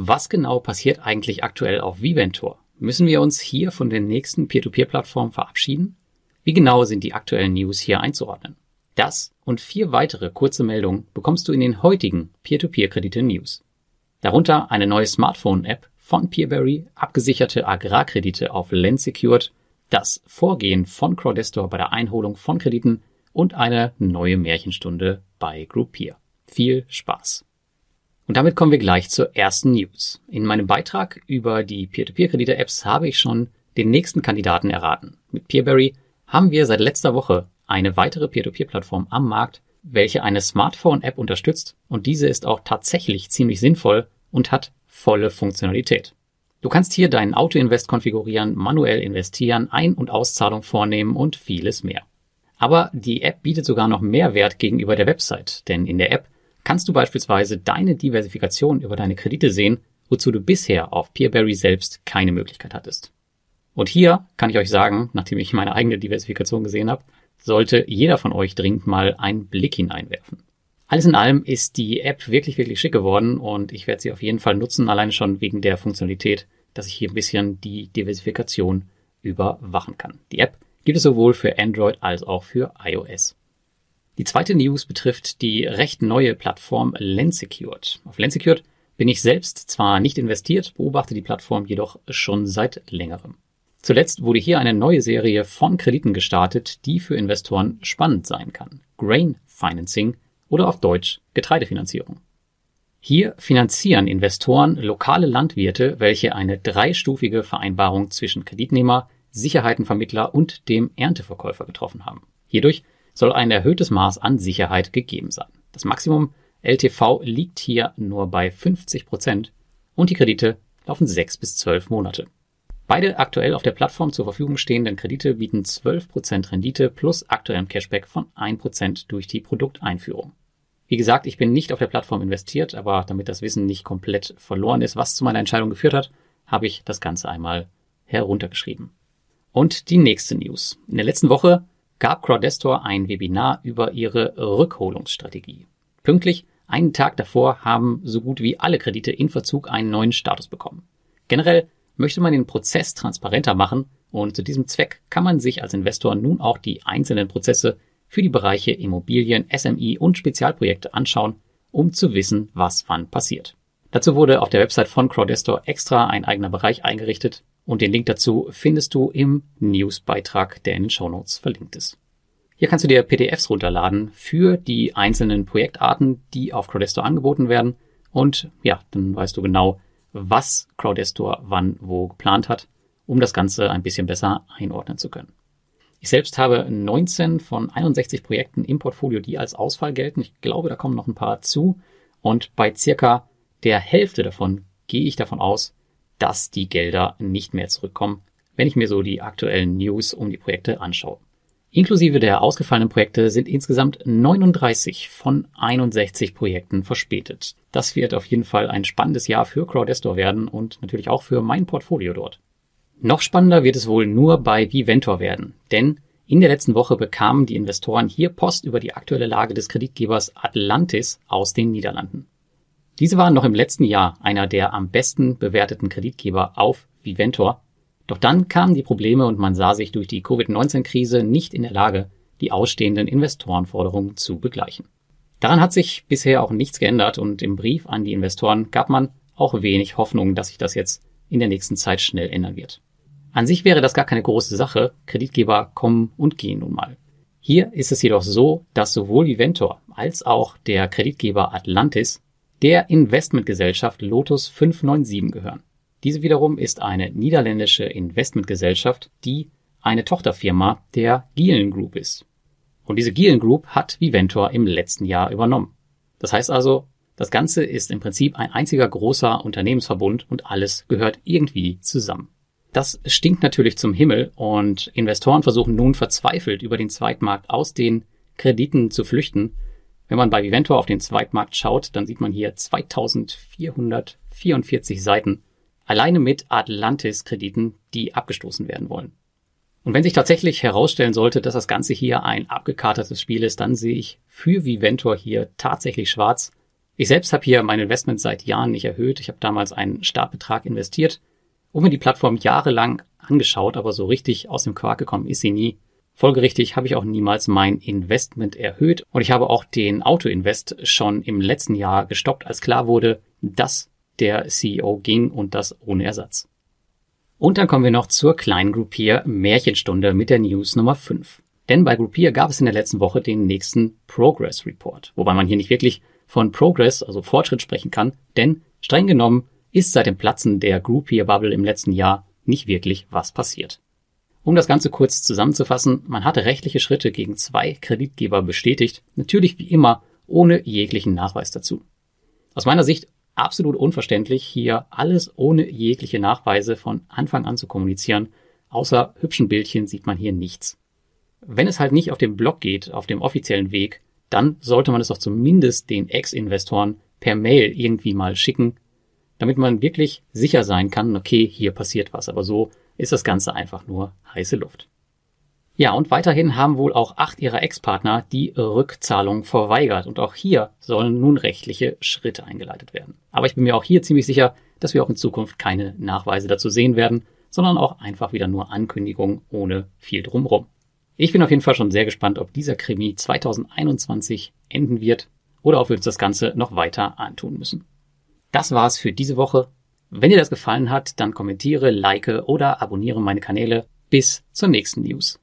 Was genau passiert eigentlich aktuell auf Viventor? Müssen wir uns hier von den nächsten Peer-to-Peer-Plattformen verabschieden? Wie genau sind die aktuellen News hier einzuordnen? Das und vier weitere kurze Meldungen bekommst du in den heutigen Peer-to-Peer-Kredite-News. Darunter eine neue Smartphone-App von Peerberry, abgesicherte Agrarkredite auf Lend Secured, das Vorgehen von Crowdestor bei der Einholung von Krediten und eine neue Märchenstunde bei Groupier. Viel Spaß! Und damit kommen wir gleich zur ersten News. In meinem Beitrag über die Peer-to-Peer-Kredite-Apps habe ich schon den nächsten Kandidaten erraten. Mit Peerberry haben wir seit letzter Woche eine weitere Peer-to-Peer-Plattform am Markt, welche eine Smartphone-App unterstützt und diese ist auch tatsächlich ziemlich sinnvoll und hat volle Funktionalität. Du kannst hier deinen Auto-Invest konfigurieren, manuell investieren, Ein- und Auszahlung vornehmen und vieles mehr. Aber die App bietet sogar noch mehr Wert gegenüber der Website, denn in der App kannst du beispielsweise deine Diversifikation über deine Kredite sehen, wozu du bisher auf Peerberry selbst keine Möglichkeit hattest. Und hier kann ich euch sagen, nachdem ich meine eigene Diversifikation gesehen habe, sollte jeder von euch dringend mal einen Blick hineinwerfen. Alles in allem ist die App wirklich, wirklich schick geworden und ich werde sie auf jeden Fall nutzen, alleine schon wegen der Funktionalität, dass ich hier ein bisschen die Diversifikation überwachen kann. Die App gibt es sowohl für Android als auch für iOS. Die zweite News betrifft die recht neue Plattform Lensecured. Auf Lensecured bin ich selbst zwar nicht investiert, beobachte die Plattform jedoch schon seit längerem. Zuletzt wurde hier eine neue Serie von Krediten gestartet, die für Investoren spannend sein kann. Grain Financing oder auf Deutsch Getreidefinanzierung. Hier finanzieren Investoren lokale Landwirte, welche eine dreistufige Vereinbarung zwischen Kreditnehmer, Sicherheitenvermittler und dem Ernteverkäufer getroffen haben. Hierdurch soll ein erhöhtes Maß an Sicherheit gegeben sein. Das Maximum LTV liegt hier nur bei 50 Prozent und die Kredite laufen sechs bis zwölf Monate. Beide aktuell auf der Plattform zur Verfügung stehenden Kredite bieten 12% Rendite plus aktuellem Cashback von 1% durch die Produkteinführung. Wie gesagt, ich bin nicht auf der Plattform investiert, aber damit das Wissen nicht komplett verloren ist, was zu meiner Entscheidung geführt hat, habe ich das Ganze einmal heruntergeschrieben. Und die nächste News. In der letzten Woche gab Crowdestor ein Webinar über ihre Rückholungsstrategie. Pünktlich einen Tag davor haben so gut wie alle Kredite in Verzug einen neuen Status bekommen. Generell möchte man den Prozess transparenter machen und zu diesem Zweck kann man sich als Investor nun auch die einzelnen Prozesse für die Bereiche Immobilien, SMI und Spezialprojekte anschauen, um zu wissen, was wann passiert. Dazu wurde auf der Website von Crowdestor extra ein eigener Bereich eingerichtet, und den Link dazu findest du im Newsbeitrag, der in den Shownotes verlinkt ist. Hier kannst du dir PDFs runterladen für die einzelnen Projektarten, die auf Crowdestor angeboten werden. Und ja, dann weißt du genau, was Crowdestor wann wo geplant hat, um das Ganze ein bisschen besser einordnen zu können. Ich selbst habe 19 von 61 Projekten im Portfolio, die als Ausfall gelten. Ich glaube, da kommen noch ein paar zu. Und bei circa der Hälfte davon gehe ich davon aus, dass die Gelder nicht mehr zurückkommen, wenn ich mir so die aktuellen News um die Projekte anschaue. Inklusive der ausgefallenen Projekte sind insgesamt 39 von 61 Projekten verspätet. Das wird auf jeden Fall ein spannendes Jahr für Crowdestor werden und natürlich auch für mein Portfolio dort. Noch spannender wird es wohl nur bei Viventor werden, denn in der letzten Woche bekamen die Investoren hier Post über die aktuelle Lage des Kreditgebers Atlantis aus den Niederlanden. Diese waren noch im letzten Jahr einer der am besten bewerteten Kreditgeber auf Viventor. Doch dann kamen die Probleme und man sah sich durch die Covid-19-Krise nicht in der Lage, die ausstehenden Investorenforderungen zu begleichen. Daran hat sich bisher auch nichts geändert und im Brief an die Investoren gab man auch wenig Hoffnung, dass sich das jetzt in der nächsten Zeit schnell ändern wird. An sich wäre das gar keine große Sache, Kreditgeber kommen und gehen nun mal. Hier ist es jedoch so, dass sowohl Viventor als auch der Kreditgeber Atlantis der Investmentgesellschaft Lotus 597 gehören. Diese wiederum ist eine niederländische Investmentgesellschaft, die eine Tochterfirma der Gielen Group ist. Und diese Gielen Group hat Viventor im letzten Jahr übernommen. Das heißt also, das Ganze ist im Prinzip ein einziger großer Unternehmensverbund und alles gehört irgendwie zusammen. Das stinkt natürlich zum Himmel und Investoren versuchen nun verzweifelt über den Zweitmarkt aus den Krediten zu flüchten wenn man bei Viventor auf den Zweitmarkt schaut, dann sieht man hier 2444 Seiten alleine mit Atlantis-Krediten, die abgestoßen werden wollen. Und wenn sich tatsächlich herausstellen sollte, dass das Ganze hier ein abgekartetes Spiel ist, dann sehe ich für Viventor hier tatsächlich schwarz. Ich selbst habe hier mein Investment seit Jahren nicht erhöht. Ich habe damals einen Startbetrag investiert und mir die Plattform jahrelang angeschaut, aber so richtig aus dem Quark gekommen ist sie nie. Folgerichtig habe ich auch niemals mein Investment erhöht und ich habe auch den Auto-Invest schon im letzten Jahr gestoppt, als klar wurde, dass der CEO ging und das ohne Ersatz. Und dann kommen wir noch zur kleinen Groupier Märchenstunde mit der News Nummer 5. Denn bei Groupier gab es in der letzten Woche den nächsten Progress Report, wobei man hier nicht wirklich von Progress, also Fortschritt sprechen kann, denn streng genommen ist seit dem Platzen der Groupier Bubble im letzten Jahr nicht wirklich was passiert. Um das Ganze kurz zusammenzufassen, man hatte rechtliche Schritte gegen zwei Kreditgeber bestätigt, natürlich wie immer ohne jeglichen Nachweis dazu. Aus meiner Sicht absolut unverständlich, hier alles ohne jegliche Nachweise von Anfang an zu kommunizieren. Außer hübschen Bildchen sieht man hier nichts. Wenn es halt nicht auf dem Blog geht, auf dem offiziellen Weg, dann sollte man es doch zumindest den Ex-Investoren per Mail irgendwie mal schicken, damit man wirklich sicher sein kann, okay, hier passiert was. Aber so ist das Ganze einfach nur heiße Luft. Ja, und weiterhin haben wohl auch acht ihrer Ex-Partner die Rückzahlung verweigert und auch hier sollen nun rechtliche Schritte eingeleitet werden. Aber ich bin mir auch hier ziemlich sicher, dass wir auch in Zukunft keine Nachweise dazu sehen werden, sondern auch einfach wieder nur Ankündigungen ohne viel drumrum. Ich bin auf jeden Fall schon sehr gespannt, ob dieser Krimi 2021 enden wird oder ob wir uns das Ganze noch weiter antun müssen. Das war's für diese Woche. Wenn dir das gefallen hat, dann kommentiere, like oder abonniere meine Kanäle. Bis zur nächsten News.